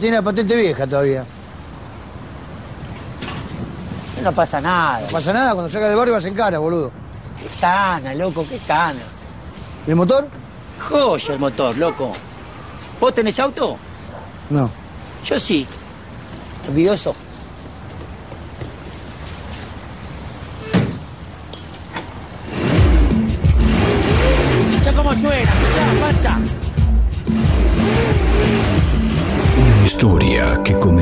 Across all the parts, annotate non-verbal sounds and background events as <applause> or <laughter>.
Tiene la patente vieja todavía. No pasa nada. No pasa nada, cuando salga del barrio vas en cara, boludo. Qué cana, loco, qué cana. ¿Y el motor? Joya el motor, loco. ¿Vos tenés auto? No. Yo sí. Envidioso.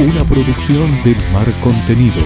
una producción de Mar Contenidos.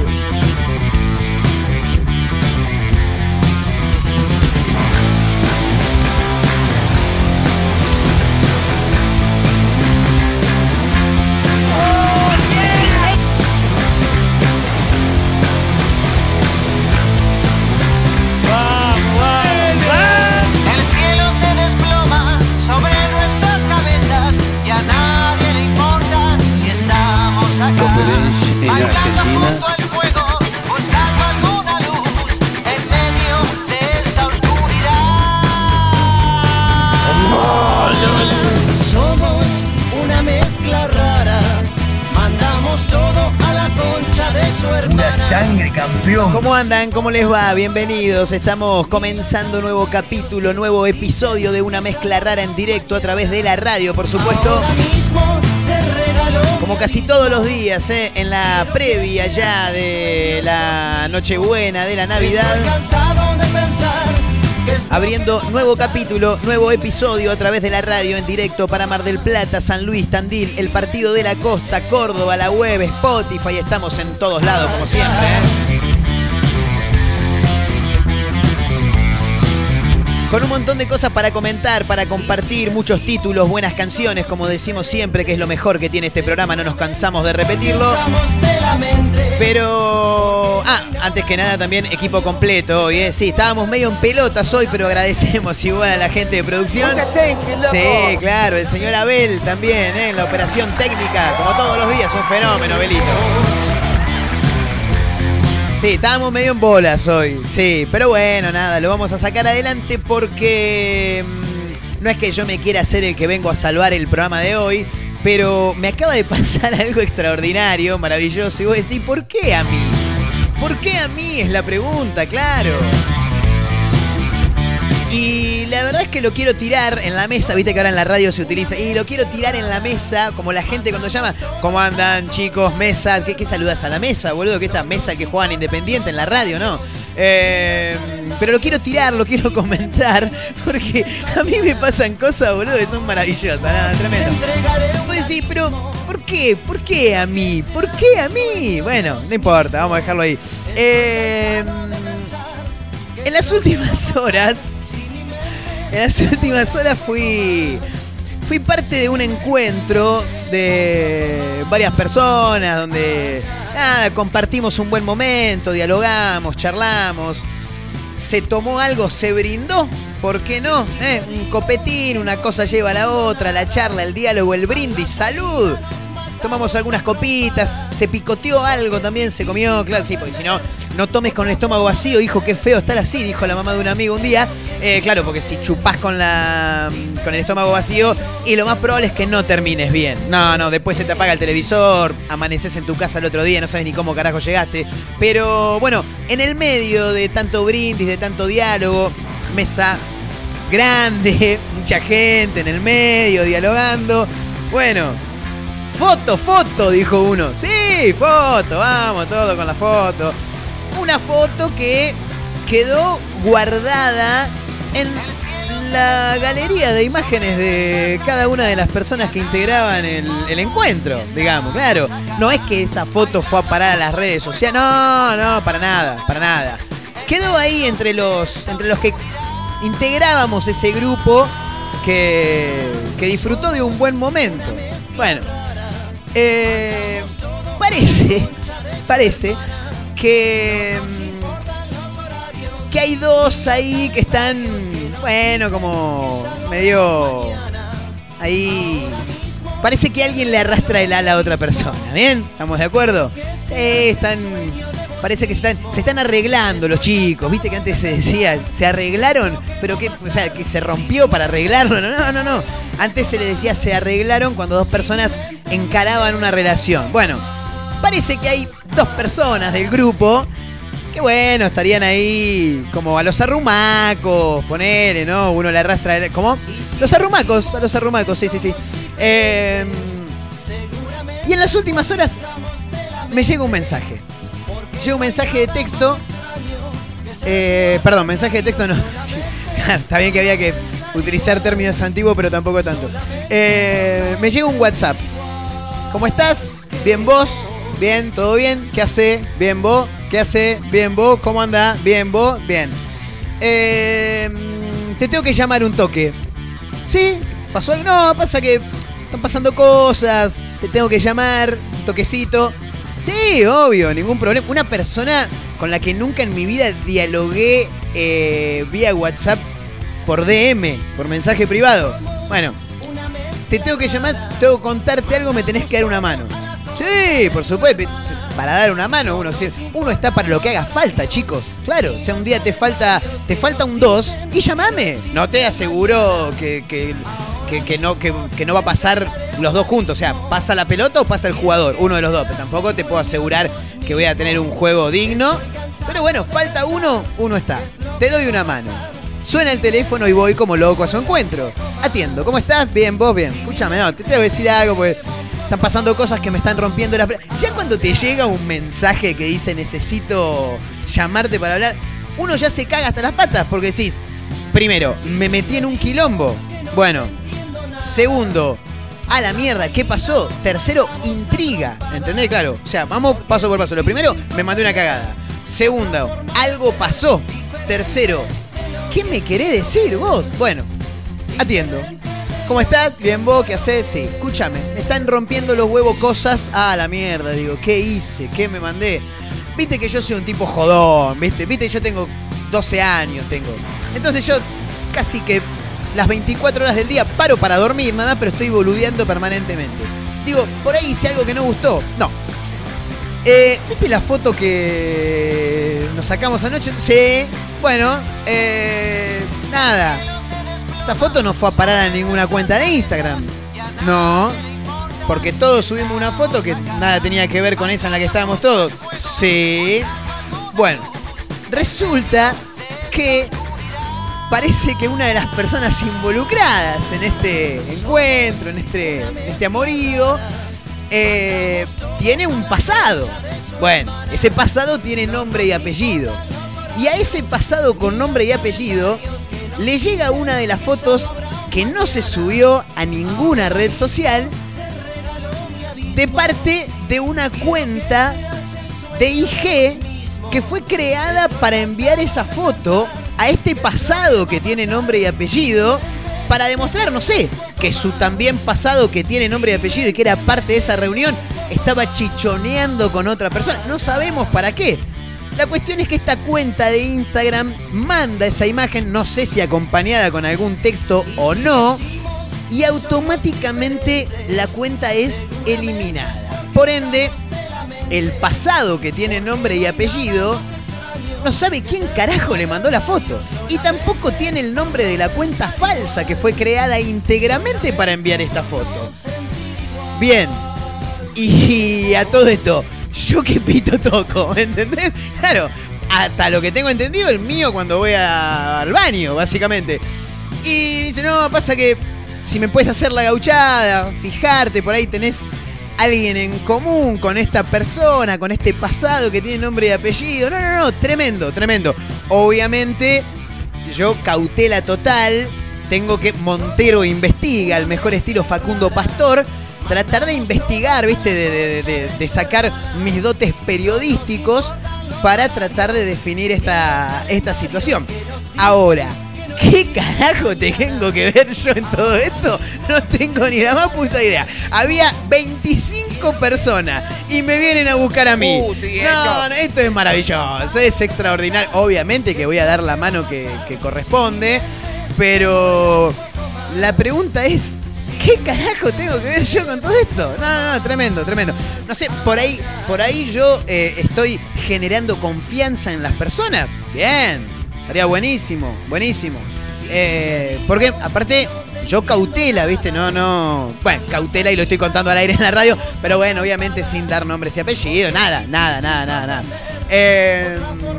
Andan? ¿Cómo les va? Bienvenidos. Estamos comenzando nuevo capítulo, nuevo episodio de una mezcla rara en directo a través de la radio, por supuesto. Como casi todos los días, ¿eh? en la previa ya de la Nochebuena, de la Navidad. Abriendo nuevo capítulo, nuevo episodio a través de la radio en directo para Mar del Plata, San Luis, Tandil, el Partido de la Costa, Córdoba, la web, Spotify, estamos en todos lados como siempre. ¿eh? Con un montón de cosas para comentar, para compartir, muchos títulos, buenas canciones, como decimos siempre, que es lo mejor que tiene este programa, no nos cansamos de repetirlo. Pero, ah, antes que nada también equipo completo hoy, ¿eh? Sí, estábamos medio en pelotas hoy, pero agradecemos igual a la gente de producción. Sí, claro, el señor Abel también, ¿eh? En la operación técnica, como todos los días, un fenómeno, Belito. Sí, estábamos medio en bolas hoy, sí, pero bueno, nada, lo vamos a sacar adelante porque mm, no es que yo me quiera ser el que vengo a salvar el programa de hoy, pero me acaba de <laughs> pasar algo extraordinario, maravilloso, y vos decís, ¿por qué a mí? ¿Por qué a mí? Es la pregunta, claro. Y la verdad es que lo quiero tirar en la mesa, viste que ahora en la radio se utiliza, y lo quiero tirar en la mesa, como la gente cuando llama, ¿cómo andan chicos? Mesa, ¿qué, qué saludas a la mesa, boludo? Que esta mesa que juegan independiente en la radio, ¿no? Eh, pero lo quiero tirar, lo quiero <laughs> comentar, porque a mí me pasan cosas, boludo, que son maravillosas, nada, tremendo. Pues sí, pero ¿por qué? ¿Por qué a mí? ¿Por qué a mí? Bueno, no importa, vamos a dejarlo ahí. Eh, en las últimas horas, en las <laughs> últimas horas fui, fui parte de un encuentro de varias personas donde nada, compartimos un buen momento, dialogamos, charlamos. se tomó algo, se brindó, ¿por qué no? ¿Eh? Un copetín, una cosa lleva a la otra, la charla, el diálogo, el brindis, salud. Tomamos algunas copitas, se picoteó algo también, se comió, claro, sí, porque si no, no tomes con el estómago vacío, hijo, qué feo estar así, dijo la mamá de un amigo un día. Eh, claro, porque si chupás con la con el estómago vacío, y lo más probable es que no termines bien. No, no, después se te apaga el televisor, amaneces en tu casa el otro día, no sabes ni cómo carajo llegaste. Pero bueno, en el medio de tanto brindis, de tanto diálogo, mesa grande, <laughs> mucha gente en el medio dialogando. Bueno, foto, foto, dijo uno. Sí, foto, vamos, todo con la foto. Una foto que quedó guardada en la galería de imágenes de cada una de las personas que integraban el, encuentro, digamos, claro. No es que esa foto fue a parar a las redes sociales, no, no, para nada, para nada. Quedó ahí entre los, entre los que integrábamos ese grupo que, que disfrutó de un buen momento. Bueno, eh, parece, parece que, mm, que hay dos ahí que están, bueno, como medio ahí. Parece que alguien le arrastra el ala a otra persona, ¿bien? ¿Estamos de acuerdo? Sí, están. Parece que se están, arreglando los chicos. Viste que antes se decía, se arreglaron, pero que, o sea, que se rompió para arreglarlo. No, no, no, no. Antes se le decía se arreglaron cuando dos personas encaraban una relación. Bueno, parece que hay dos personas del grupo que bueno, estarían ahí como a los arrumacos, ponele, ¿no? Uno le arrastra, ¿cómo? Los arrumacos, a los arrumacos, sí, sí, sí. Eh, y en las últimas horas me llega un mensaje. Llega un mensaje de texto. eh, perdón, mensaje de texto no. <laughs> Está bien que había que utilizar términos antiguos, pero tampoco tanto. Eh, me llega un WhatsApp. ¿Cómo estás? Bien vos, bien, todo bien. ¿Qué hace? Bien vos, ¿qué hace? Bien vos, ¿cómo anda? Bien vos, bien. Eh, te tengo que llamar un toque. ¿Sí? ¿Pasó algo? No, pasa que están pasando cosas. Te tengo que llamar, un toquecito. Sí, obvio, ningún problema. Una persona con la que nunca en mi vida dialogué eh, vía WhatsApp por DM, por mensaje privado. Bueno, te tengo que llamar, tengo que contarte algo, me tenés que dar una mano. Sí, por supuesto. Para dar una mano, uno, uno está para lo que haga falta, chicos. Claro, o sea, un día te falta, te falta un 2 y llamame. No te aseguro que, que- no, que, que no va a pasar los dos juntos. O sea, pasa la pelota o pasa el jugador, uno de los dos. Pero tampoco te puedo asegurar que voy a tener un juego digno. Pero bueno, falta uno, uno está. Te doy una mano. Suena el teléfono y voy como loco a su encuentro. Atiendo, ¿cómo estás? Bien, vos bien. Escúchame, no, te tengo que decir algo porque están pasando cosas que me están rompiendo la... Ya cuando te llega un mensaje que dice necesito llamarte para hablar, uno ya se caga hasta las patas porque decís, primero, me metí en un quilombo. Bueno, segundo, a la mierda, ¿qué pasó? Tercero, intriga. ¿Entendés? Claro. O sea, vamos paso por paso. Lo primero, me mandé una cagada. Segundo, algo pasó. Tercero, ¿qué me querés decir vos? Bueno, atiendo. ¿Cómo estás? Bien, vos, ¿qué haces? Sí, escúchame. Me están rompiendo los huevos cosas. Ah, la mierda, digo. ¿Qué hice? ¿Qué me mandé? Viste que yo soy un tipo jodón, ¿viste? Viste, yo tengo 12 años, tengo. Entonces yo casi que las 24 horas del día paro para dormir, nada, pero estoy boludeando permanentemente. Digo, por ahí hice algo que no gustó. No. Eh, ¿Viste la foto que nos sacamos anoche? Sí. Bueno, eh, nada. Esa foto no fue a parar a ninguna cuenta de Instagram. No. Porque todos subimos una foto que nada tenía que ver con esa en la que estábamos todos. Sí. Bueno, resulta que parece que una de las personas involucradas en este encuentro, en este, este amorío, eh, tiene un pasado. Bueno, ese pasado tiene nombre y apellido. Y a ese pasado con nombre y apellido le llega una de las fotos que no se subió a ninguna red social de parte de una cuenta de IG que fue creada para enviar esa foto a este pasado que tiene nombre y apellido para demostrar, no sé, que su también pasado que tiene nombre y apellido y que era parte de esa reunión estaba chichoneando con otra persona. No sabemos para qué. La cuestión es que esta cuenta de Instagram manda esa imagen, no sé si acompañada con algún texto o no, y automáticamente la cuenta es eliminada. Por ende, el pasado que tiene nombre y apellido no sabe quién carajo le mandó la foto. Y tampoco tiene el nombre de la cuenta falsa que fue creada íntegramente para enviar esta foto. Bien. Y a todo esto, yo qué pito toco, ¿me entendés? Claro, hasta lo que tengo entendido, el mío cuando voy al baño, básicamente. Y dice, no, pasa que si me puedes hacer la gauchada, fijarte, por ahí tenés alguien en común con esta persona, con este pasado que tiene nombre y apellido. No, no, no, tremendo, tremendo. Obviamente, yo cautela total, tengo que Montero investiga, el mejor estilo Facundo Pastor, tratar de investigar, viste, de- de sacar mis dotes periodísticos para tratar de definir esta, esta situación. Ahora, ¿qué carajo tengo que ver yo en todo esto? No tengo ni la más puta idea. Había 25 personas y me vienen a buscar a mí. No, no, esto es maravilloso, es extraordinario. Obviamente que voy a dar la mano que, que corresponde, pero la pregunta es, ¿qué carajo tengo que ver yo con todo esto? No, no, no, tremendo, tremendo. No sé, por ahí, por ahí yo eh, estoy generando confianza en las personas. Bien, estaría buenísimo, buenísimo. Eh, porque aparte yo cautela, ¿viste? No, no. Bueno, cautela y lo estoy contando al aire en la radio, pero bueno, obviamente sin dar nombres y apellidos, nada, nada, nada, nada, nada. Eh,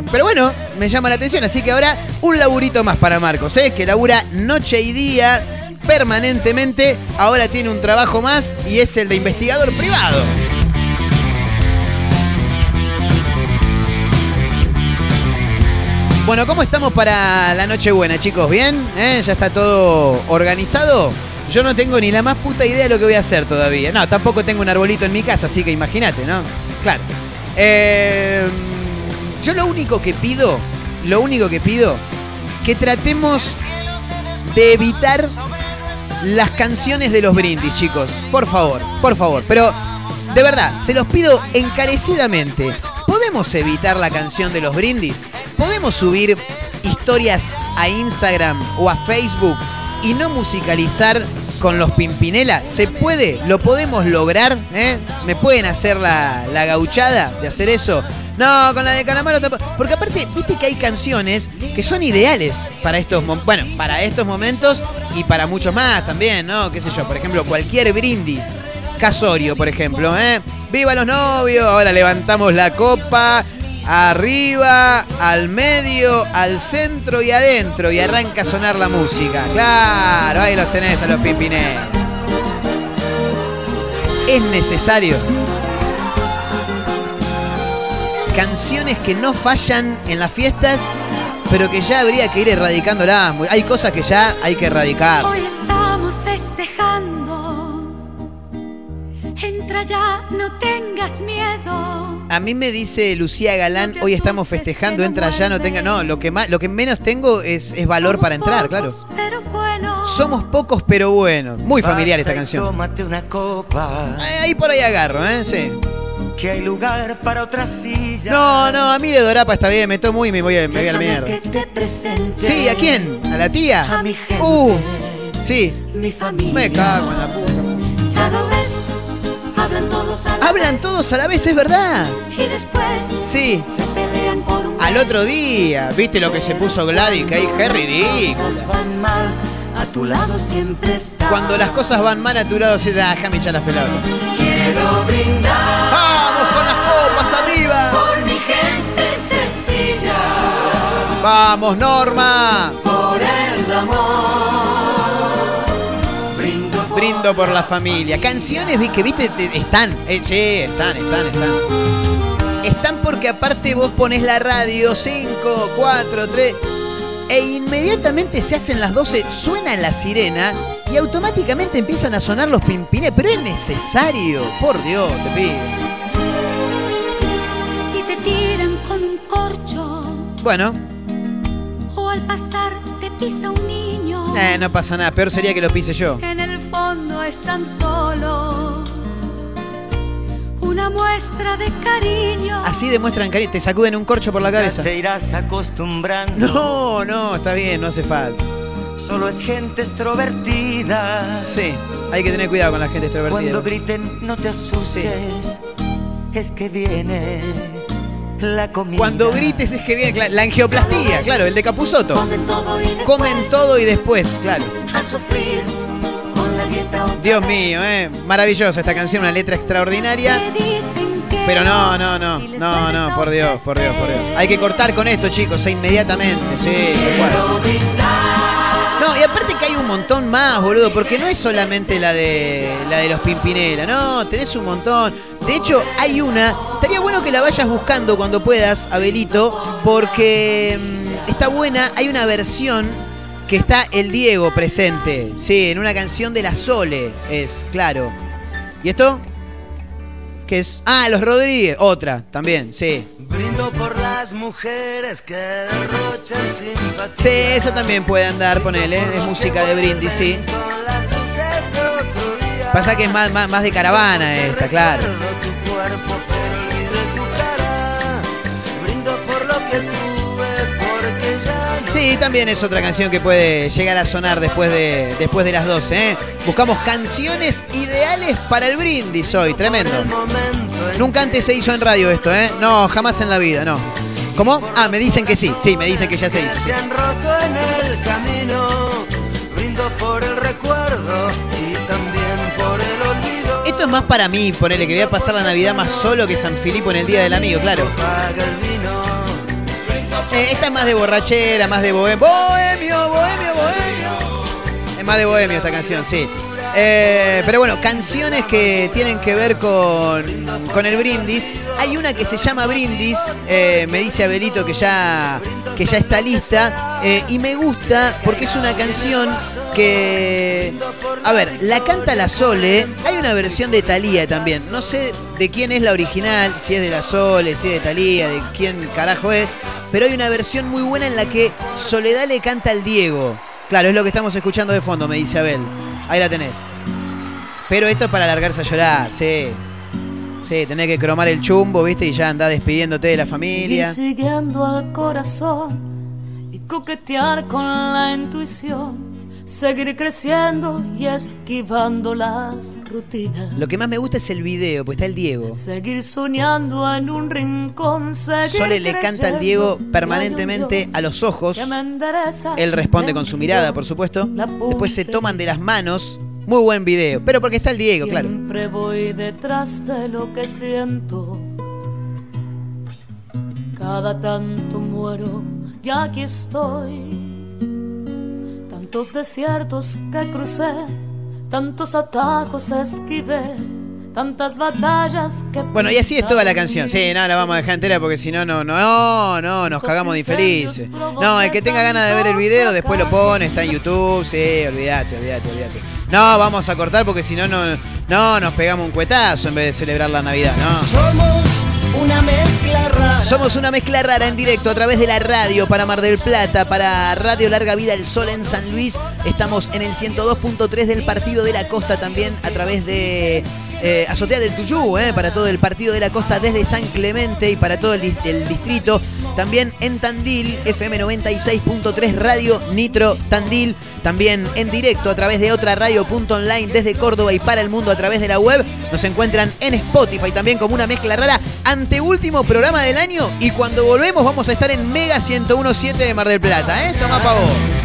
pero bueno, me llama la atención, así que ahora un laburito más para Marcos, ¿eh? Que labura noche y día permanentemente, ahora tiene un trabajo más y es el de investigador privado. Bueno, ¿cómo estamos para la Nochebuena, chicos? ¿Bien? ¿Eh? ¿Ya está todo organizado? Yo no tengo ni la más puta idea de lo que voy a hacer todavía. No, tampoco tengo un arbolito en mi casa, así que imagínate, ¿no? Claro. Eh, yo lo único que pido, lo único que pido, que tratemos de evitar las canciones de los brindis, chicos. Por favor, por favor. Pero, de verdad, se los pido encarecidamente. ¿Podemos evitar la canción de los brindis? ¿Podemos subir historias a Instagram o a Facebook y no musicalizar con los Pimpinela? ¿Se puede? ¿Lo podemos lograr? ¿Eh? ¿Me pueden hacer la, la gauchada de hacer eso? No, con la de Calamaro tampoco. Porque aparte, viste que hay canciones que son ideales para estos bueno, para estos momentos y para muchos más también, ¿no? Qué sé yo, por ejemplo, cualquier brindis. Casorio, por ejemplo, ¿eh? ¡Viva los novios! Ahora levantamos la copa arriba, al medio, al centro y adentro y arranca a sonar la música. Claro, ahí los tenés a los pimpinés. Es necesario canciones que no fallan en las fiestas, pero que ya habría que ir erradicándolas. Hay cosas que ya hay que erradicar. Entra ya, no tengas miedo. A mí me dice Lucía Galán, hoy estamos festejando, entra ya, no tenga. No, lo que más, lo que menos tengo es, es valor para entrar, claro. Somos pocos, Pero bueno. Somos pocos pero buenos. Muy familiar esta canción. Tómate una copa, Ahí ahí por ahí agarro, ¿eh? Sí. que hay lugar para otra silla. No, no, a mí de Dorapa está bien, me tomo y me voy a, me voy a la mierda. Sí, ¿a quién? ¿A la tía? A mi gente, Uh, sí. mi familia. Me cago en la puta. Hablan todos a la Hablan vez. todos a la vez, es verdad. Y después. Sí. Se pelean por un Al otro día, ¿viste lo que se puso Gladys? Que ahí van mal, a tu lado siempre está. Cuando las cosas van mal a tu lado, se da, déjame echar las pelotas. quiero brindar ¡Vamos con las copas arriba! por mi gente sencilla, ¡Vamos, Norma! por el amor. Por la familia. Canciones que viste, te- están. eh, sí, están, están, están. Están porque aparte vos pones la radio 5, 4, 3 e inmediatamente se hacen las 12, suena la sirena y automáticamente empiezan a sonar los pimpines. Pero es necesario, por Dios, te pido. Si te tiran con un corcho. Bueno, O al pasar te pisa un niño. eh, no pasa nada, peor sería que lo pise yo. En el fondo es tan solo un una muestra de cariño. Así demuestran cariño. Te sacuden un corcho por la cabeza. Te irás acostumbrando. No, no, está bien, no hace falta. Solo es gente extrovertida. Sí, hay que tener cuidado con la gente extrovertida. Cuando griten, no te asustes. Es que viene la comida. Cuando grites es que viene la angioplastía, claro, el de Capuzoto. Comen todo y después Comen todo y después, claro. a sufrir Dios mío, eh. Maravillosa esta canción, una letra extraordinaria. Pero no, no, no, no, no, por Dios, por Dios, por Dios. Hay que cortar con esto, chicos, e inmediatamente, sí. No, y aparte que hay un montón más, boludo, porque no es solamente la de la de los Pimpinela, no, tenés un montón. De hecho, hay una, estaría bueno que la vayas buscando cuando puedas, Abelito, porque mm, está buena, hay una versión que está el Diego presente, sí, en una canción de la Sole, es, claro. ¿Y esto? ¿Qué es? Ah, Los Rodríguez, otra, también, sí. Brindo por las mujeres que derrochan simpatía. Sí, eso también puede andar, ponele, es música de brindis, sí. Pasa que es más, más, más de caravana esta, claro. Brindo por lo que tuve, porque ya Sí, también es otra canción que puede llegar a sonar después de, después de las 12, ¿eh? Buscamos canciones ideales para el brindis hoy, tremendo. Nunca antes se hizo en radio esto, ¿eh? No, jamás en la vida, no. ¿Cómo? Ah, me dicen que sí, sí, me dicen que ya se hizo. se han roto en el camino. Brindo por el recuerdo y también por el olvido. Esto es más para mí, ponele que voy a pasar la Navidad más solo que San Filipo en el Día del Amigo, claro. Eh, esta es más de borrachera, más de bohemio. Bohemio, bohemio, bohemio. Es más de bohemio esta canción, sí. Eh, pero bueno, canciones que tienen que ver con, con el brindis. Hay una que se llama Brindis, eh, me dice Abelito que ya, que ya está lista. eh, y me gusta porque es una canción que. A ver, la canta la Sole. Hay una versión de Thalía también. No sé de quién es la original, si es de la Sole, si es de Thalía, de quién carajo es. Pero hay una versión muy buena en la que Soledad le canta al Diego. Claro, es lo que estamos escuchando de fondo, me dice Abel. Ahí la tenés. Pero esto es para alargarse a llorar, sí. Sí, tenés que cromar el chumbo, ¿viste? Y ya andá despidiéndote de la familia. Siguiendo al corazón y coquetear con la intuición. Seguir creciendo y esquivando las rutinas. Lo que más me gusta es el video, pues está el Diego. Seguir soñando en un rincón. Sole le canta al Diego permanentemente a los ojos. Él responde de con su mi mirada, por supuesto. Después se toman de las manos. Muy buen video. Pero porque está el Diego, claro. Siempre voy detrás de lo que siento. Cada tanto muero y aquí estoy. Tantos desiertos que crucé, tantos atajos esquivé, tantas batallas que. Bueno, y así es toda la canción. Sí, no, la vamos a dejar entera porque si no, no, no, no, no, nos cagamos de infelices. No, el que tenga ganas de ver el video, después lo pone, está en YouTube. Sí, olvídate, olvídate, olvídate. No, vamos a cortar porque si no, no, no, nos pegamos un cuetazo en vez de celebrar la Navidad, no. Somos una mezcla rara. En directo a través de la radio para Mar del Plata, para Radio Larga Vida El Sol en San Luis. Estamos en el 102.3 del Partido de la Costa también a través de eh, Azotea del Tuyú, eh, para todo el Partido de la Costa desde San Clemente y para todo el distrito. También en Tandil, FM 96.3 Radio Nitro Tandil. También en directo a través de otra radio.online desde Córdoba y para el mundo a través de la web. Nos encuentran en Spotify también como una mezcla rara. Anteúltimo programa del año y cuando volvemos vamos a estar en Mega 101.7 de Mar del Plata. ¿eh? Toma pa' vos.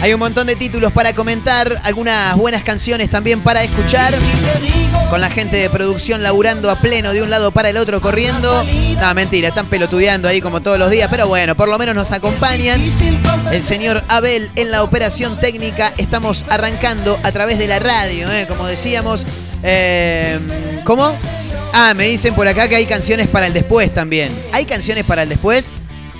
Hay un montón de títulos para comentar, algunas buenas canciones también para escuchar. Con la gente de producción laburando a pleno de un lado para el otro, corriendo. No, mentira, están pelotudeando ahí como todos los días, pero bueno, por lo menos nos acompañan. El señor Abel en la operación técnica. Estamos arrancando a través de la radio, ¿eh? como decíamos. Eh, ¿Cómo? Ah, me dicen por acá que hay canciones para el después también. ¿Hay canciones para el después?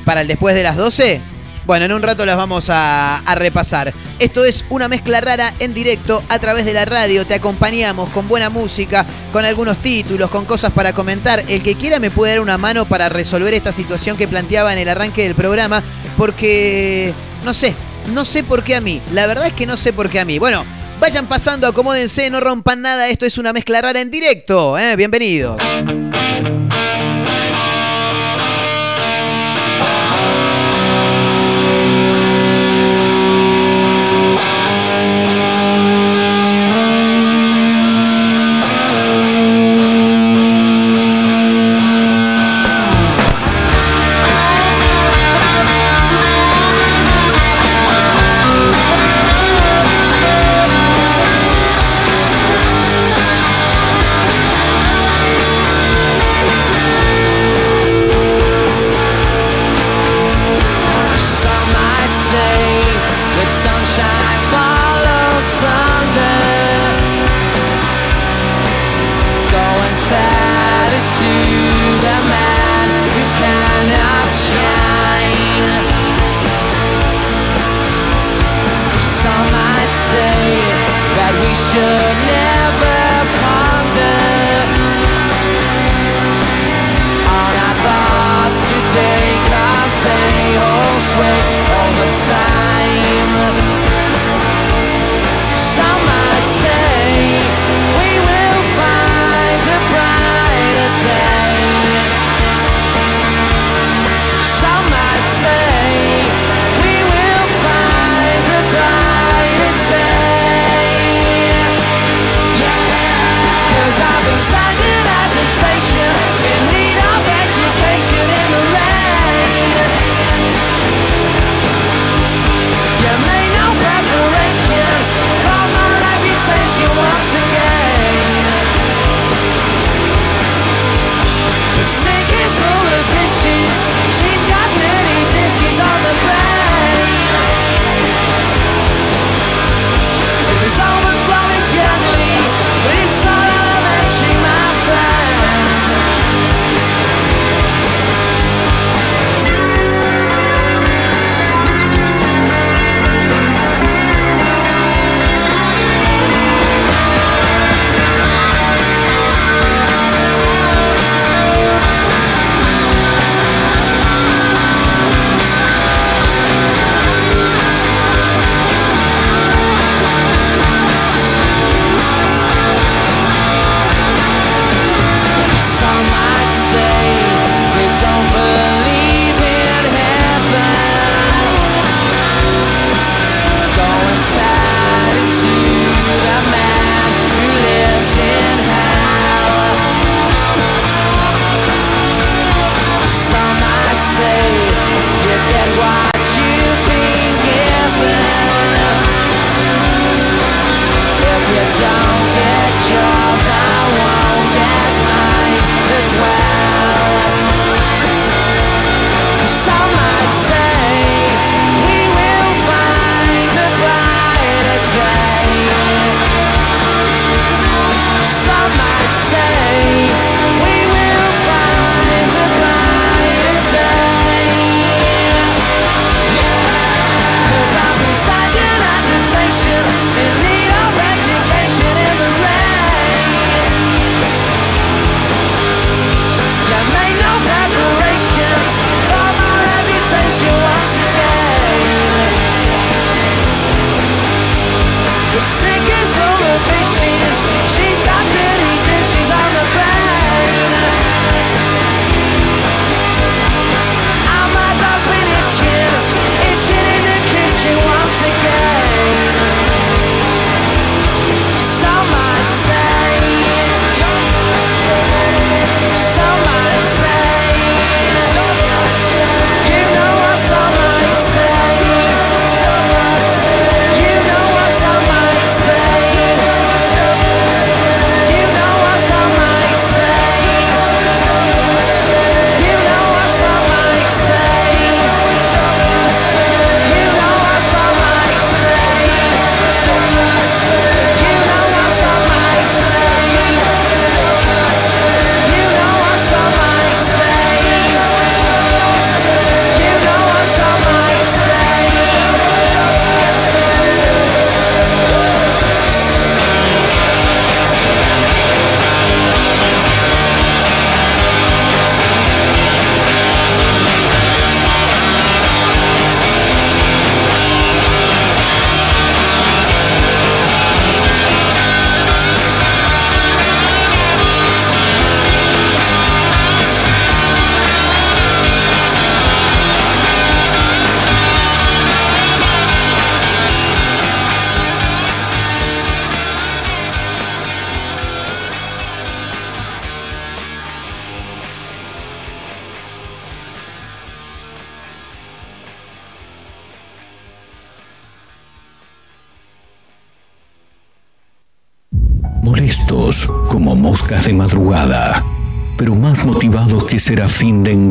¿Para el después de las 12? Bueno, en un rato las vamos a, repasar. Esto es una mezcla rara en directo a través de la radio. Te acompañamos con buena música, con algunos títulos, con cosas para comentar. El que quiera me puede dar una mano para resolver esta situación que planteaba en el arranque del programa, porque no sé, no sé por qué a mí. La verdad es que no sé por qué a mí. Bueno, Vayan pasando, acomódense, no rompan nada. Esto es una mezcla rara en directo. ¿eh? Bienvenidos.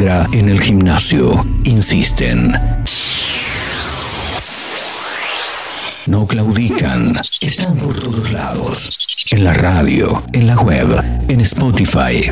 En el gimnasio, insisten. No claudican, están por todos lados, en la radio, en la web, en Spotify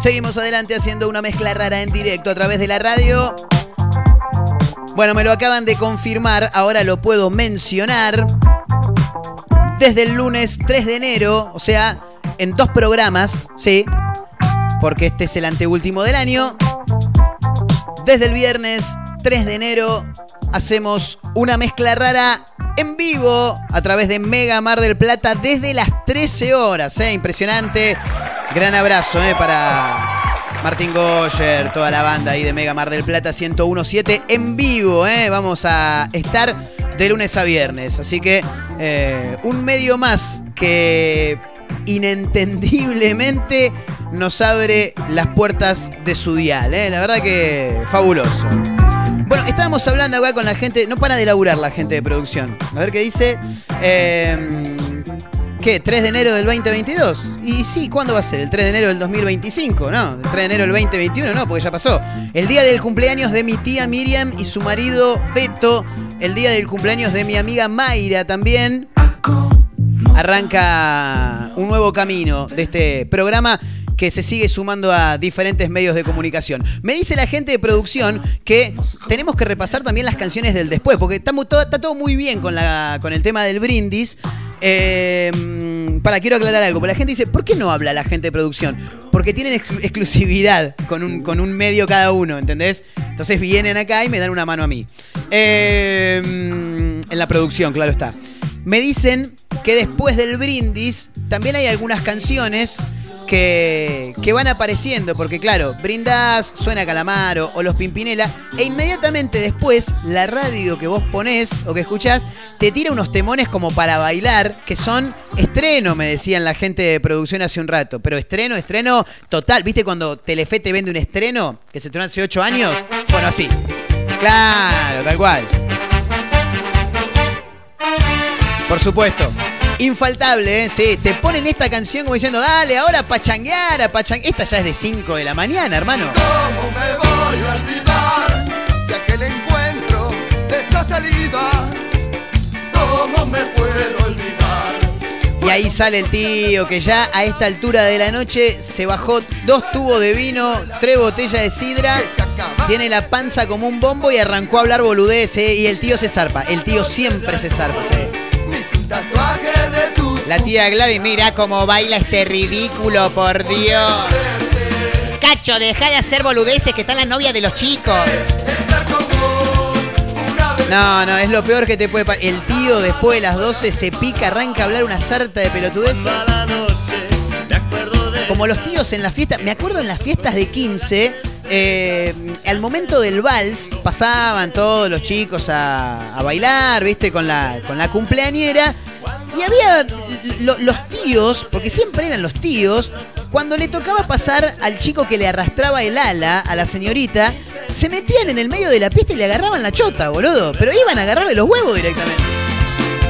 Seguimos adelante haciendo una mezcla rara en directo a través de la radio. Bueno, me lo acaban de confirmar, ahora lo puedo mencionar. Desde el lunes 3 de enero, o sea, en dos programas, sí, porque este es el anteúltimo del año. Desde el viernes 3 de enero hacemos una mezcla rara en vivo a través de Mega Mar del Plata desde las 13 horas. ¿eh? Impresionante. Gran abrazo ¿eh? para Martín Goyer, toda la banda ahí de Mega Mar del Plata 1017 en vivo. ¿eh? Vamos a estar de lunes a viernes. Así que eh, un medio más que inentendiblemente nos abre las puertas de su dial. La verdad que fabuloso. Bueno, estábamos hablando acá con la gente, no para de laburar la gente de producción. A ver qué dice. ¿Qué? ¿3 de enero del 2022? Y sí, ¿cuándo va a ser? ¿El 3 de enero del 2025? No, el 3 de enero del 2021 no, porque ya pasó. El día del cumpleaños de mi tía Miriam y su marido Beto. El día del cumpleaños de mi amiga Mayra también. Arranca un nuevo camino de este programa que se sigue sumando a diferentes medios de comunicación. Me dice la gente de producción que tenemos que repasar también las canciones del después, porque está, todo, muy bien con el tema del brindis. Eh, para, quiero aclarar algo, porque la gente dice, ¿por qué no habla la gente de producción? Porque tienen ex- exclusividad con un, con un medio cada uno, ¿entendés? Entonces vienen acá y me dan una mano a mí. Eh, en la producción, claro está. Me dicen que después del brindis también hay algunas canciones que, van apareciendo, porque claro, brindás, suena Calamaro o Los Pimpinela, e inmediatamente después la radio que vos ponés o que escuchás te tira unos temones como para bailar, que son estreno, me decían la gente de producción hace un rato, pero estreno, estreno total, ¿viste cuando Telefe te vende un estreno que se estrenó hace 8 años? Bueno, así. Claro, tal cual. Por supuesto. Infaltable, ¿eh? Sí, te ponen esta canción como diciendo, dale, ahora pachanguear, a pachanguear. Esta ya es de 5 de la mañana, hermano. ¿Cómo me voy a olvidar de aquel encuentro, de esa salida? ¿Cómo me puedo olvidar? Y ahí sale el tío que ya a esta altura de la noche se bajó dos tubos de vino, tres botellas de sidra, tiene la panza como un bombo y arrancó a hablar boludez, ¿eh? Y el tío se zarpa, el tío siempre se zarpa, ¿sí? Mis tatuaje de tus La tía Gladys, mira cómo baila este ridículo, por Dios. Cacho, deja de hacer boludeces que está la novia de los chicos. No, no, es lo peor que te puede pasar. El tío después de las 12 se pica, arranca a hablar una sarta de pelotudez. Como los tíos en las fiestas, me acuerdo en las fiestas de 15, eh, al momento del vals pasaban todos los chicos a, bailar, viste, con la, con la cumpleañera. Y había lo- los tíos, porque siempre eran los tíos, cuando le tocaba pasar al chico que le arrastraba el ala a la señorita, se metían en el medio de la pista y le agarraban la chota, boludo. Pero iban a agarrarle los huevos directamente.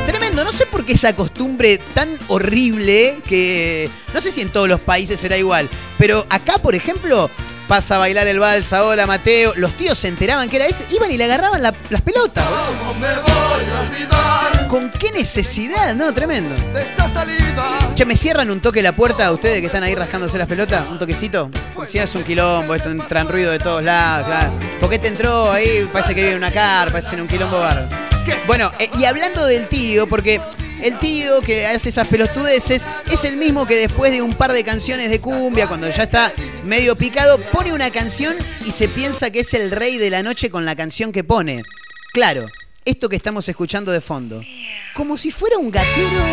Tremendo, no sé por qué esa costumbre tan horrible que no sé si en todos los países será igual, pero acá, por ejemplo, pasa a bailar el vals ahora Mateo, los tíos se enteraban que era ese, iban y le agarraban la- las pelotas. ¿Cómo me voy a olvidar ¿Con qué necesidad? No, tremendo. de esa salida? Che, ¿me cierran un toque la puerta a ustedes que están ahí rascándose las pelotas? ¿Un toquecito? Si es un quilombo, esto entran ruido de todos lados, claro. ¿Por qué te entró ahí? Parece que viene una carpa, parece un quilombo bar. Bueno, eh, y hablando del tío, porque el tío que hace esas pelotudeces es el mismo que después de un par de canciones de cumbia, cuando ya está medio picado, pone una canción y se piensa que es el rey de la noche con la canción que pone. Claro, esto que estamos escuchando de fondo. Como si fuera un gatero.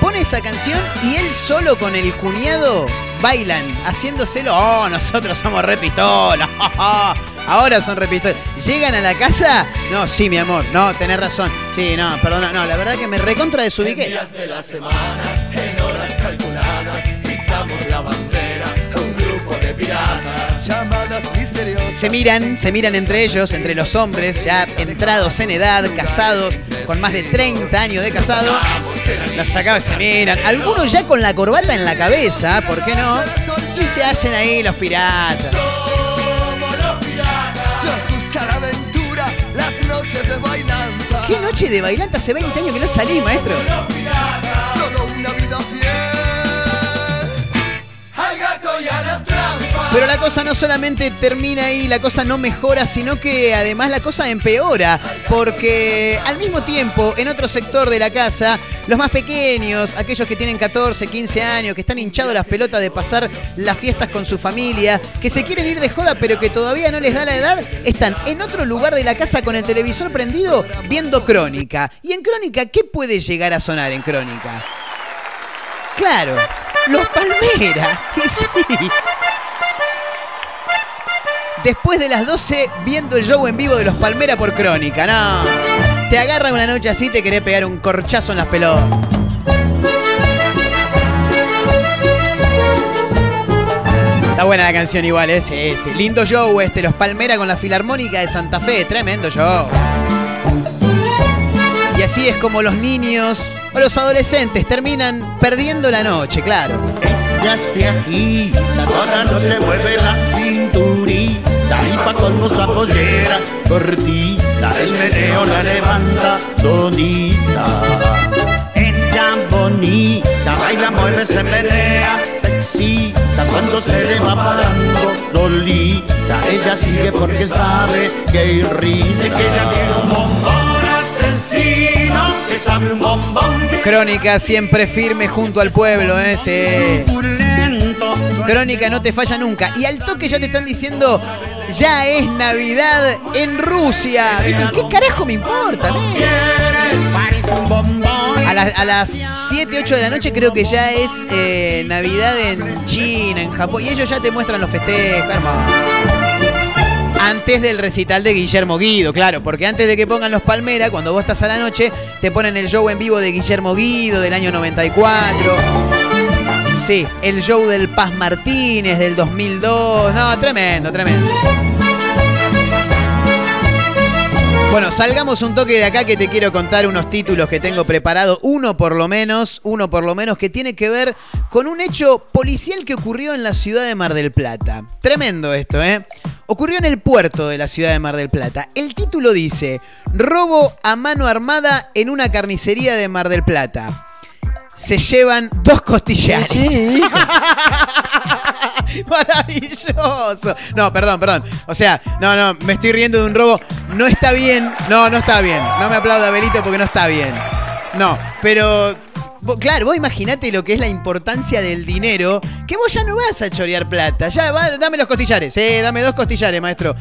Pone esa canción y él solo con el cuñado bailan, haciéndoselo. Oh, nosotros somos repistolas. <laughs> Ahora son repistolas. ¿Llegan a la casa? No, sí, mi amor. No, tenés razón. Sí, no, perdona. No, la verdad que me recontra desubiqué. Días de la semana, en horas calculadas, pisamos la bandera, un grupo de piratas, llamadas misteriosas. Se miran, se miran entre ellos, entre los hombres, ya entrados en edad, casados, con más de 30 años de casado. Los sacaban, se miran. Algunos ya con la corbata en la cabeza, ¿por qué no? Y se hacen ahí los piratas. Nos gusta la aventura, las noches de bailanta. ¿Qué noche de bailanta? Hace 20 años que no salí, maestro. Solo una Pero la cosa no solamente termina ahí, la cosa no mejora, sino que además la cosa empeora. Porque al mismo tiempo, en otro sector de la casa, los más pequeños, aquellos que tienen 14, 15 años, que están hinchados las pelotas de pasar las fiestas con su familia, que se quieren ir de joda pero que todavía no les da la edad, están en otro lugar de la casa con el televisor prendido viendo Crónica. ¿Y en Crónica qué puede llegar a sonar en Crónica? Claro, los Palmeras. Y <laughs> sí. Después de las 12, viendo el show en vivo de los Palmera por Crónica. No. Te agarran una noche así, te querés pegar un corchazo en las pelotas. Está buena la canción igual, ¿eh? Sí, sí. Lindo show este, los Palmera con la Filarmónica de Santa Fe. Tremendo show. Y así es como los niños o los adolescentes terminan perdiendo la noche, claro. Ella se agita, toda la noche mueve la cinturita pa' con esa pollera cortita, el meneo la levanta todita. Ella bonita, baila, mueve, se menea, se excita cuando se le va parando solita. Ella sigue porque sabe que irrita. que ella tiene un bombón asesino, se sabe un bombón Crónica siempre firme junto al pueblo, ¿eh? Sí. Crónica no te falla nunca. Y al toque ya te están diciendo, ya es Navidad en Rusia. ¿Viste? ¿Qué carajo me importa? A, las- a las 7, 8 de la noche creo que ya es eh, Navidad en China, en Japón. Y ellos ya te muestran los festejos. hermano. Antes del recital de Guillermo Guido, claro, porque antes de que pongan los Palmera, cuando vos estás a la noche, te ponen el show en vivo de Guillermo Guido del año 94. Sí, el show del Paz Martínez del 2002. No, tremendo, tremendo. Bueno, salgamos un toque de acá que te quiero contar unos títulos que tengo preparado. Uno por lo menos, uno por lo menos que tiene que ver con un hecho policial que ocurrió en la ciudad de Mar del Plata. Tremendo esto, ¿eh? Ocurrió en el puerto de la ciudad de Mar del Plata. El título dice, robo a mano armada en una carnicería de Mar del Plata. Se llevan dos costillares. <laughs> Maravilloso. No, perdón, perdón. O sea, no, no, me estoy riendo de un robo. No está bien. No, no está bien. No me aplauda Belito porque no está bien. No, pero. Claro, vos imaginate lo que es la importancia del dinero, que vos ya no vas a chorear plata. Ya, va, dame los costillares. Eh, dame dos costillares, maestro.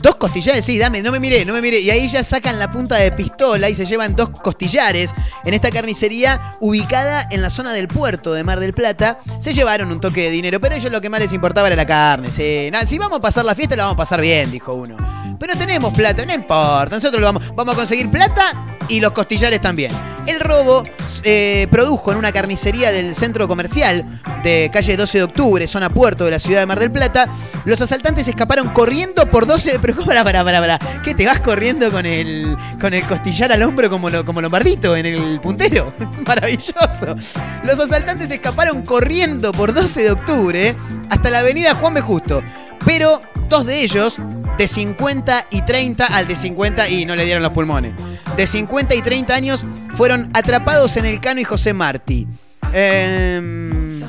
Dos costillares, sí, dame, no me miré, no me miré. Y ahí ya sacan la punta de pistola y se llevan dos costillares en esta carnicería ubicada en la zona del puerto de Mar del Plata. Se llevaron un toque de dinero, pero ellos lo que más les importaba era la carne. sí. Si vamos a pasar la fiesta, la vamos a pasar bien, dijo uno. Pero tenemos plata, no importa. Nosotros vamos, vamos a conseguir plata y los costillares también. El robo eh, produjo en una carnicería del centro comercial de calle 12 de octubre, zona puerto de la ciudad de Mar del Plata. Los asaltantes escaparon corriendo por 12 de... Pero para, para, para, para. ¿Qué te vas corriendo con el, con el costillar al hombro como, lo, como Lombardito en el puntero? <laughs> Maravilloso. Los asaltantes escaparon corriendo por 12 de octubre hasta la avenida Juan B. Justo. Pero dos de ellos, de 50 y 30 al de 50 y no le dieron los pulmones. De 50 y 30 años fueron atrapados en el Cano y José Martí. Em,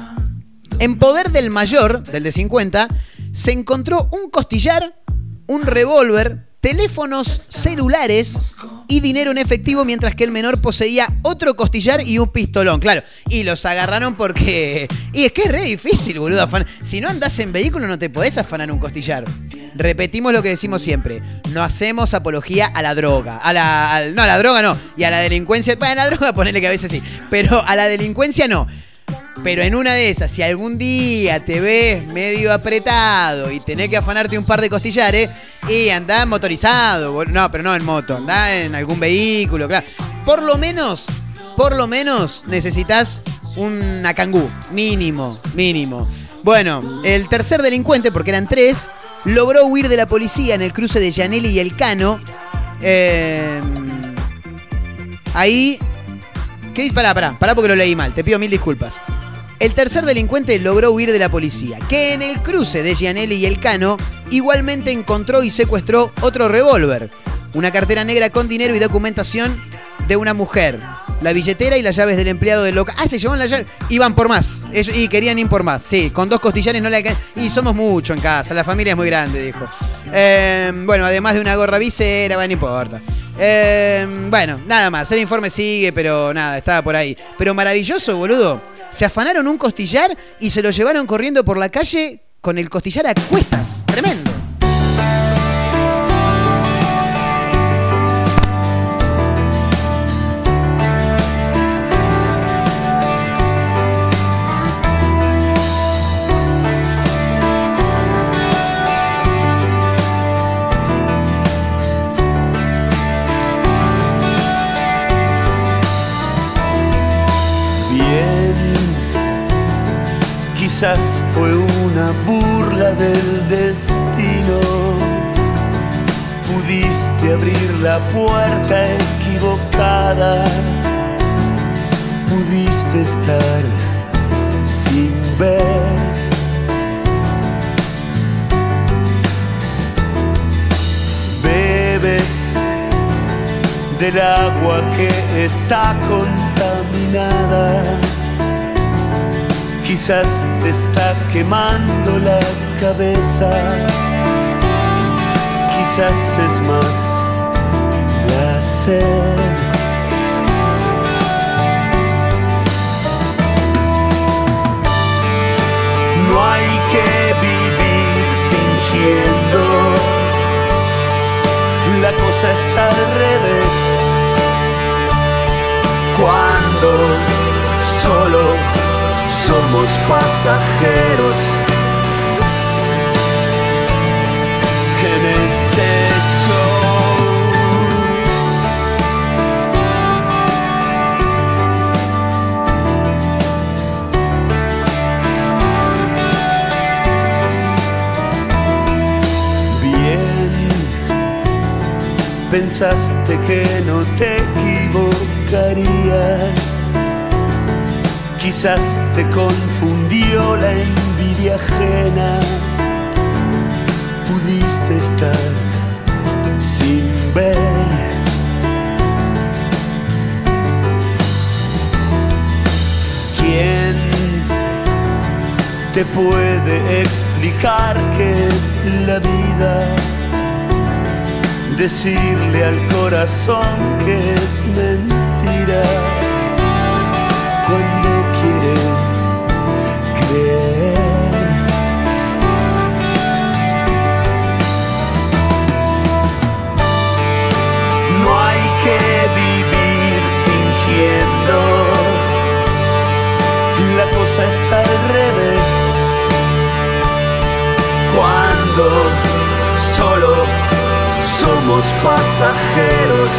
en poder del mayor, del de 50, se encontró un costillar, un revólver teléfonos celulares y dinero en efectivo, mientras que el menor poseía otro costillar y un pistolón. Claro, y los agarraron porque. Y es que es re difícil, boludo. afan- Si no andás en vehículo, no te podés afanar un costillar. Repetimos lo que decimos siempre. No hacemos apología a la droga. A la. no, a la droga no. Y a la delincuencia. Bueno, a la droga ponele que a veces sí. Pero a la delincuencia no. Pero en una de esas, si algún día te ves medio apretado y tenés que afanarte un par de costillares, y andá motorizado, no, pero no en moto, andá en algún vehículo, claro. Por lo menos, por lo menos necesitas una cangú, mínimo, mínimo. Bueno, el tercer delincuente, porque eran tres, logró huir de la policía en el cruce de Gianelli y El Cano. Eh, ahí ¿Qué? Pará, pará, pará porque lo leí mal, te pido mil disculpas. El tercer delincuente logró huir de la policía, que en el cruce de Gianelli y Elcano igualmente encontró y secuestró otro revólver, una cartera negra con dinero y documentación de una mujer, la billetera y las llaves del empleado del local. Ah, se llevaron las llaves. Iban por más. Ellos- y querían ir por más. Sí, con dos costillares no le Y somos mucho en casa, la familia es muy grande, dijo. Eh, bueno, además de una gorra visera, bueno, no importa. Eh, bueno, nada más. El informe sigue, pero nada, estaba por ahí. Pero maravilloso, boludo. Se afanaron un costillar y se lo llevaron corriendo por la calle con el costillar a cuestas. Tremendo. Quizás fue una burla del destino. Pudiste abrir la puerta equivocada. Pudiste estar sin ver. Bebes del agua que está contaminada. Quizás te está quemando la cabeza. Quizás es más la sed. No hay que vivir fingiendo la cosa es al revés. Cuando solo somos pasajeros en este show. Bien pensaste que no te equivocarías. Quizás te confundió la envidia ajena. Pudiste estar sin ver. ¿Quién te puede explicar qué es la vida? decirle al corazón que es mentira cosa es al revés. Cuando solo somos pasajeros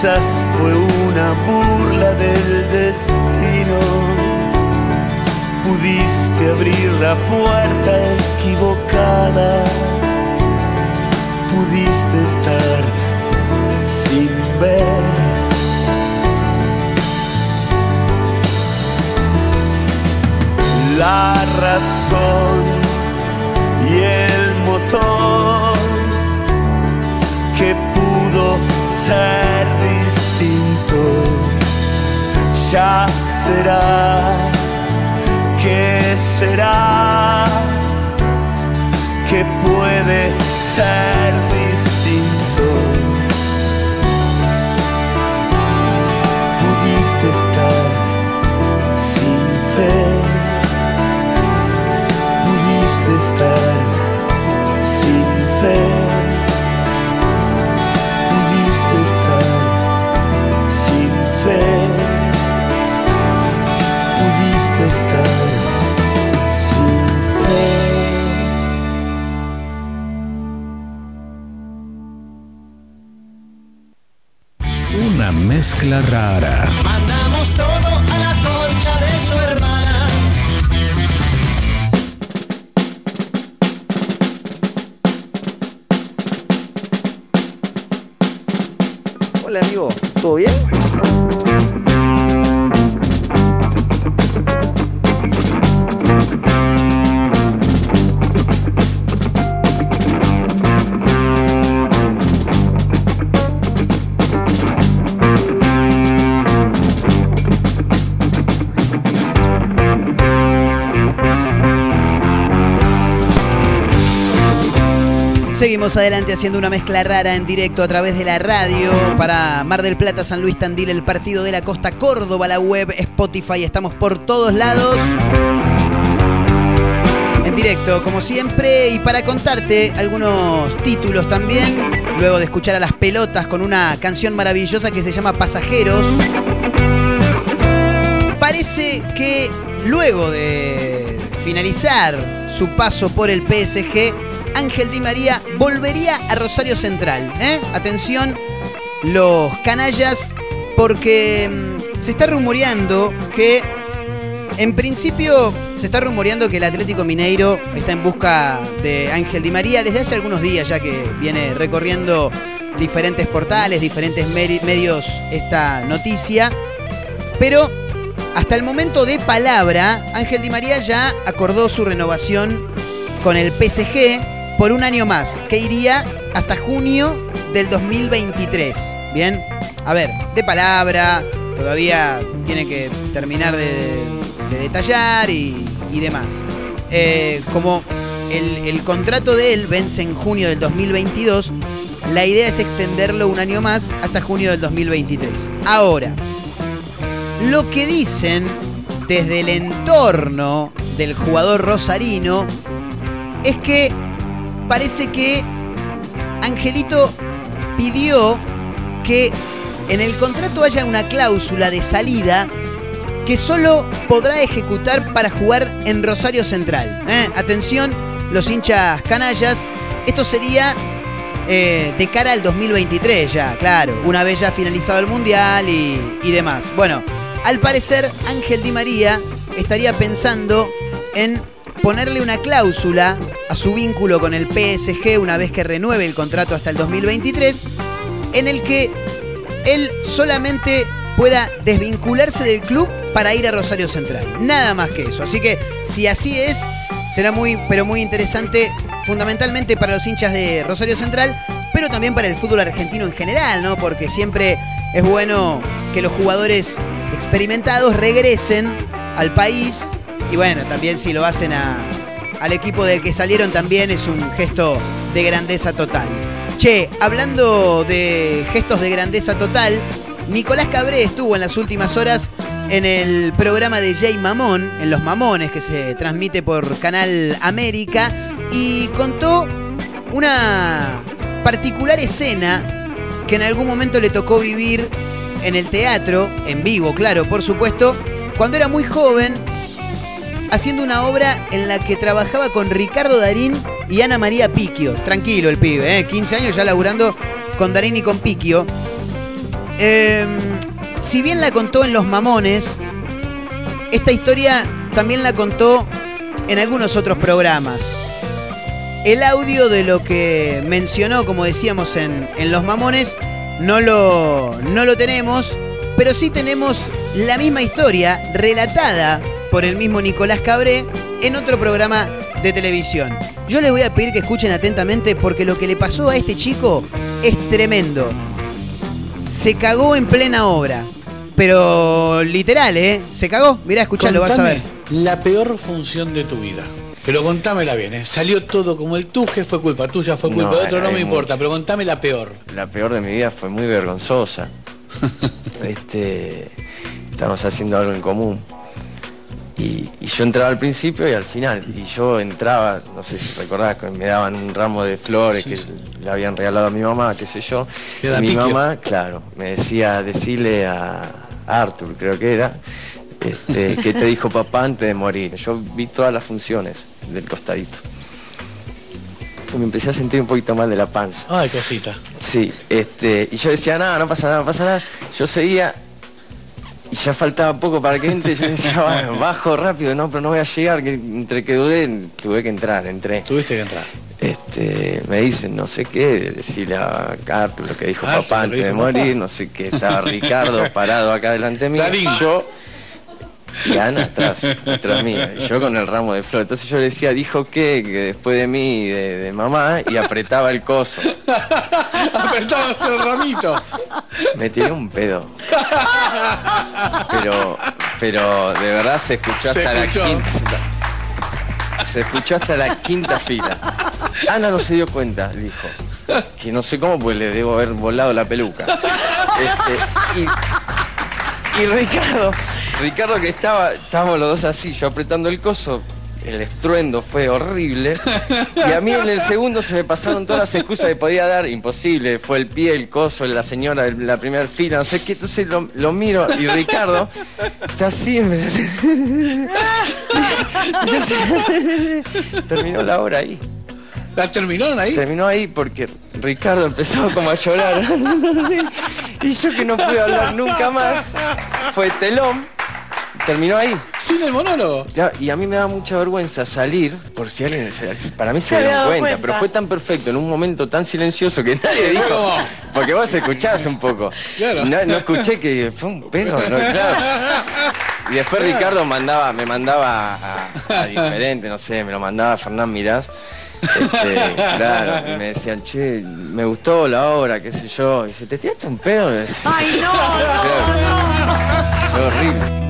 Quizás fue una burla del destino. Pudiste abrir la puerta equivocada. pudiste estar sin ver. La razón y el motor que ser distinto. Ya será. Que será que puede ser Adelante haciendo una mezcla rara en directo a través de la radio para Mar del Plata, San Luis Tandil, el partido de la costa Córdoba, la web, Spotify, estamos por todos lados. En directo, como siempre, y para contarte algunos títulos también, luego de escuchar a las pelotas con una canción maravillosa que se llama Pasajeros. Parece que luego de finalizar su paso por el PSG, Ángel Di María volvería a Rosario Central. ¿eh? Atención, los canallas, porque mm, se está rumoreando que, en principio, se está rumoreando que el Atlético Mineiro está en busca de Ángel Di María desde hace algunos días ya que viene recorriendo diferentes portales, diferentes medios esta noticia. Pero hasta el momento de palabra, Ángel Di María ya acordó su renovación con el PSG por un año más, que iría hasta junio del 2023. Bien, a ver, de palabra, todavía tiene que terminar de, de detallar y, y demás. Eh, como el, el contrato de él vence en junio del 2022, la idea es extenderlo un año más hasta junio del 2023. Ahora, lo que dicen desde el entorno del jugador rosarino es que parece que Angelito pidió que en el contrato haya una cláusula de salida que solo podrá ejecutar para jugar en Rosario Central. ¿eh? Atención, los hinchas canallas, esto sería eh, de cara al 2023 ya, claro, una vez ya finalizado el Mundial y, y demás. Bueno, al parecer Ángel Di María estaría pensando en ponerle una cláusula a su vínculo con el PSG una vez que renueve el contrato hasta el 2023, en el que él solamente pueda desvincularse del club para ir a Rosario Central. Nada más que eso. Así que si así es, será muy, pero muy interesante, fundamentalmente para los hinchas de Rosario Central, pero también para el fútbol argentino en general, ¿no? Porque siempre es bueno que los jugadores experimentados regresen al país y bueno, también si lo hacen a- al equipo del que salieron también es un gesto de grandeza total. Che, hablando de gestos de grandeza total, Nicolás Cabré estuvo en las últimas horas en el programa de Jay Mamón, en Los Mamones, que se transmite por Canal América, y contó una particular escena que en algún momento le tocó vivir en el teatro, en vivo, claro, por supuesto, cuando era muy joven, haciendo una obra en la que trabajaba con Ricardo Darín y Ana María Piquio. Tranquilo el pibe, ¿eh? 15 años ya laburando con Darín y con Piquio. Eh, si bien la contó en Los Mamones, esta historia también la contó en algunos otros programas. El audio de lo que mencionó, como decíamos en, en Los Mamones, no lo, no lo tenemos, pero sí tenemos la misma historia relatada por el mismo Nicolás Cabré en otro programa de televisión. Yo les voy a pedir que escuchen atentamente porque lo que le pasó a este chico es tremendo. Se cagó en plena obra. Pero literal, ¿eh? Se cagó. Mirá, escuchalo, vas a ver. La peor función de tu vida. Pero contámela bien, ¿eh? Salió todo como el tuje, fue culpa tuya, fue culpa No, de otro, no me importa, pero contame la peor. La peor de mi vida fue muy vergonzosa. <laughs> este, estábamos haciendo algo en común. Y, y yo entraba al principio y al final. Y yo entraba, no sé si recordás, me daban un ramo de flores que le habían regalado a mi mamá, qué sé yo. Y mi piquio. mamá, claro, me decía, decirle a, Arthur, creo que era, este, <laughs> que te dijo papá antes de morir. Yo vi todas las funciones del costadito. Me empecé a sentir un poquito mal de la panza. Ay, cosita. Sí, este, y yo decía, nada, no pasa nada, no pasa nada. Yo seguía y ya faltaba poco para que entre. Yo decía, bueno, <laughs> bajo rápido, no, pero no voy a llegar. Que entre que dudé, tuve que entrar, entré. Tuviste que entrar. Este, me dicen, no sé qué, decirle a Arthur lo que dijo Arthur, papá antes de papá. morir, no sé qué, estaba Ricardo parado acá delante <laughs> mío. Yo y Ana atrás, atrás mía, y yo con el ramo de flor. Entonces yo le decía, dijo qué, que después de mí, de, de mamá, y apretaba el coso. Apretabas el ramito. Me tiré un pedo. Pero, pero de verdad se escuchó Se hasta escuchó. la quinta. Se escuchó hasta la quinta fila. Ana no se dio cuenta, dijo. Que no sé cómo, pues le debo haber volado la peluca. Este, y, y Ricardo, Ricardo que estaba, estábamos los dos así, yo apretando el coso, el estruendo fue horrible. Y a mí en el segundo se me pasaron todas las excusas que podía dar, imposible. Fue el pie, el coso, la señora de la primera fila, no sé qué. Entonces lo, lo miro y Ricardo está así. Entonces, <laughs> terminó la hora ahí. ¿La terminaron ahí? Terminó ahí porque Ricardo empezó como a llorar. <laughs> y yo que no pude hablar nunca más, fue telón. Terminó ahí. Sin el monólogo. Ya, y a mí me da mucha vergüenza salir, por si alguien, se- para mí se Se dieron cuenta, cuenta. pero fue tan perfecto, en un momento tan silencioso que nadie dijo, porque vos escuchás un poco. Claro. No, no escuché que fue un pedo, no, claro. Y después Ricardo mandaba, me mandaba a, a diferente, no sé, me lo mandaba a Fernán Mirás. Este, claro, y me decían, che, me gustó la obra, qué sé yo. Y dice, ¿te tiraste un pedo? Ay, no, Claro. Fue horrible.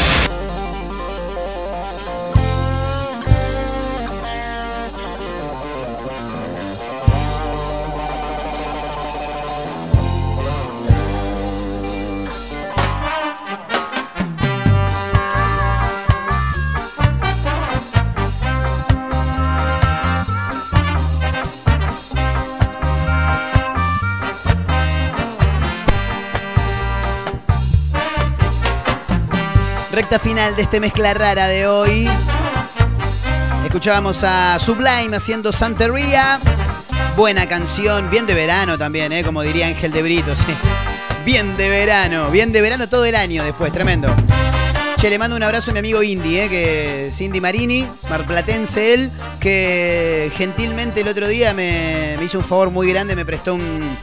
Final de este mezcla rara de hoy. Escuchábamos a Sublime haciendo Santería. Buena canción, bien de verano también, ¿eh? como diría Ángel de Brito. <laughs> sí. Bien de verano, bien de verano todo el año después, tremendo. Che, le mando un abrazo a mi amigo Indy, ¿eh? que es Indy Marini, marplatense él, que gentilmente el otro día me hizo un favor muy grande, me prestó un,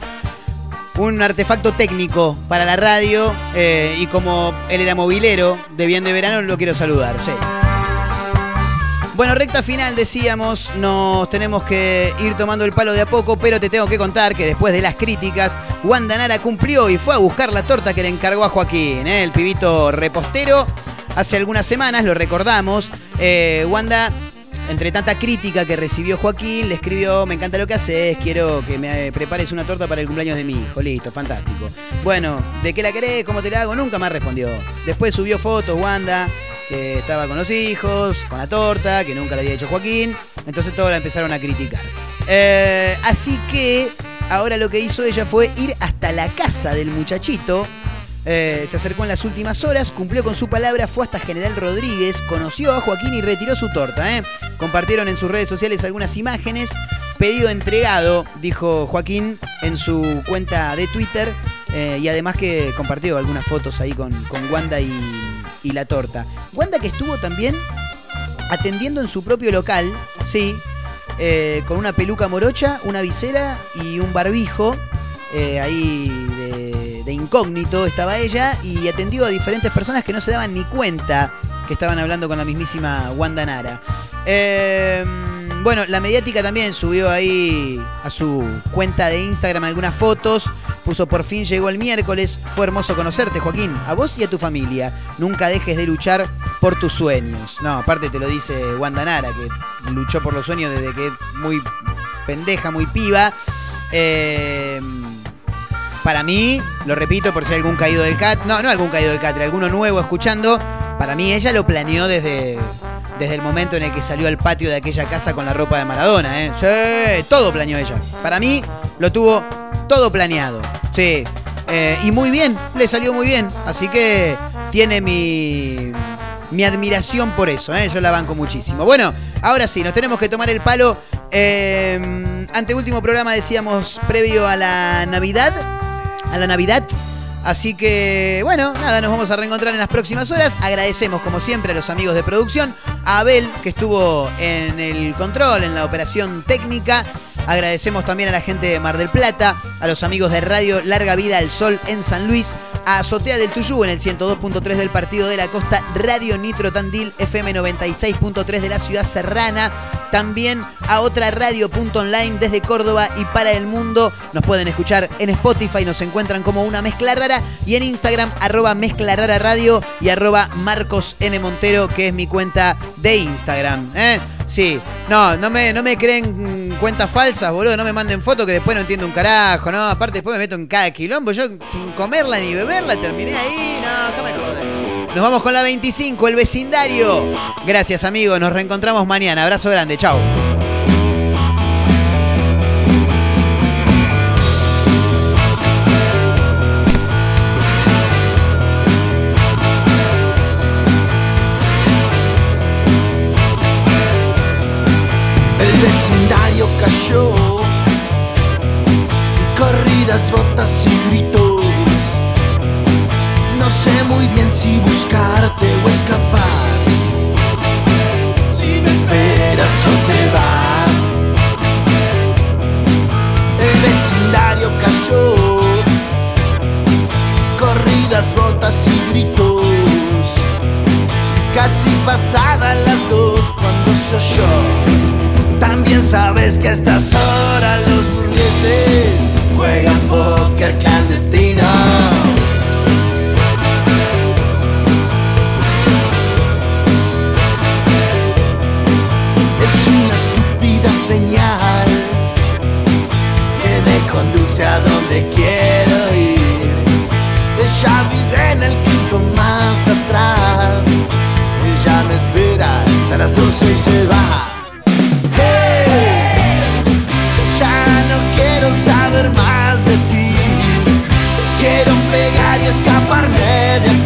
un artefacto técnico para la radio eh, y como él era movilero de Bien de Verano, lo quiero saludar. Bueno, recta final decíamos, nos tenemos que ir tomando el palo de a poco, pero te tengo que contar que después de las críticas, Wanda Nara cumplió y fue a buscar la torta que le encargó a Joaquín, ¿eh? el pibito repostero. Hace algunas semanas, lo recordamos, eh, Wanda entre tanta crítica que recibió Joaquín, le escribió, me encanta lo que haces, quiero que me eh, prepares una torta para el cumpleaños de mi hijo. Listo, fantástico. Bueno, ¿de qué la querés? ¿Cómo te la hago? Nunca más respondió. Después subió fotos, Wanda, que estaba con los hijos, con la torta, que nunca le había hecho Joaquín. Entonces todos la empezaron a criticar. Eh, así que ahora lo que hizo ella fue ir hasta la casa del muchachito eh, se acercó en las últimas horas, cumplió con su palabra, fue hasta General Rodríguez, conoció a Joaquín y retiró su torta. ¿eh? Compartieron en sus redes sociales algunas imágenes. Pedido entregado, dijo Joaquín en su cuenta de Twitter. eh, y además que compartió algunas fotos ahí con, con Wanda y, la torta. Wanda que estuvo también atendiendo en su propio local, sí, eh, con una peluca morocha, una visera y un barbijo. eh, ahí de, de incógnito estaba ella y atendió a diferentes personas que no se daban ni cuenta que estaban hablando con la mismísima Wanda Nara. Eh, bueno, la mediática también subió ahí a su cuenta de Instagram algunas fotos. Puso por fin llegó el miércoles. Fue hermoso conocerte, Joaquín. A vos y a tu familia. Nunca dejes de luchar por tus sueños. No, aparte te lo dice Wanda Nara, que luchó por los sueños desde que es muy pendeja, muy piba. Eh, para mí, lo repito por si hay algún caído del cat, no, no algún caído del catre, alguno nuevo escuchando, para mí ella lo planeó desde, desde el momento en el que salió al patio de aquella casa con la ropa de Maradona, ¿eh? Sí, todo planeó ella. Para mí, lo tuvo todo planeado. Sí. Eh, y muy bien, le salió muy bien. Así que tiene mi, mi admiración por eso, ¿eh? yo la banco muchísimo. Bueno, ahora sí, nos tenemos que tomar el palo. Eh, anteúltimo programa decíamos previo a la Navidad. A la Navidad. Así que, bueno, nada, nos vamos a reencontrar en las próximas horas. Agradecemos, como siempre, a los amigos de producción, Abel, que estuvo en el control, en la operación técnica. Agradecemos también a la gente de Mar del Plata, a los amigos de Radio Larga Vida al Sol en San Luis, a Azotea del Tuyú en el 102.3 del Partido de la Costa, Radio Nitro Tandil, FM 96.3 de la Ciudad Serrana, también a otra radio.online desde Córdoba y para el mundo. Nos pueden escuchar en Spotify, nos encuentran como una mezcla rara y en Instagram arroba mezcla rara radio y arroba Marcos N. Montero, que es mi cuenta de Instagram. ¿eh? Sí, no, no me, no me creen cuentas falsas, boludo, no me manden fotos que después no entiendo un carajo, ¿no? Aparte después me meto en cada quilombo, yo sin comerla ni beberla terminé ahí, no, déjame joder. Nos vamos con la 25, el vecindario. Gracias amigos, nos reencontramos mañana. Abrazo grande, chao. Y gritos. No sé muy bien si buscarte o escapar. Si me esperas o te vas. El vecindario cayó, corridas, botas y gritos. Casi pasadas las dos cuando se oyó. También sabes que a estas horas los burgueses juegan póker clandestino. Es una estúpida señal que me conduce a donde quiero ir. Ella vive en el quinto más atrás. Ella me espera hasta las doce y se va. Escaparme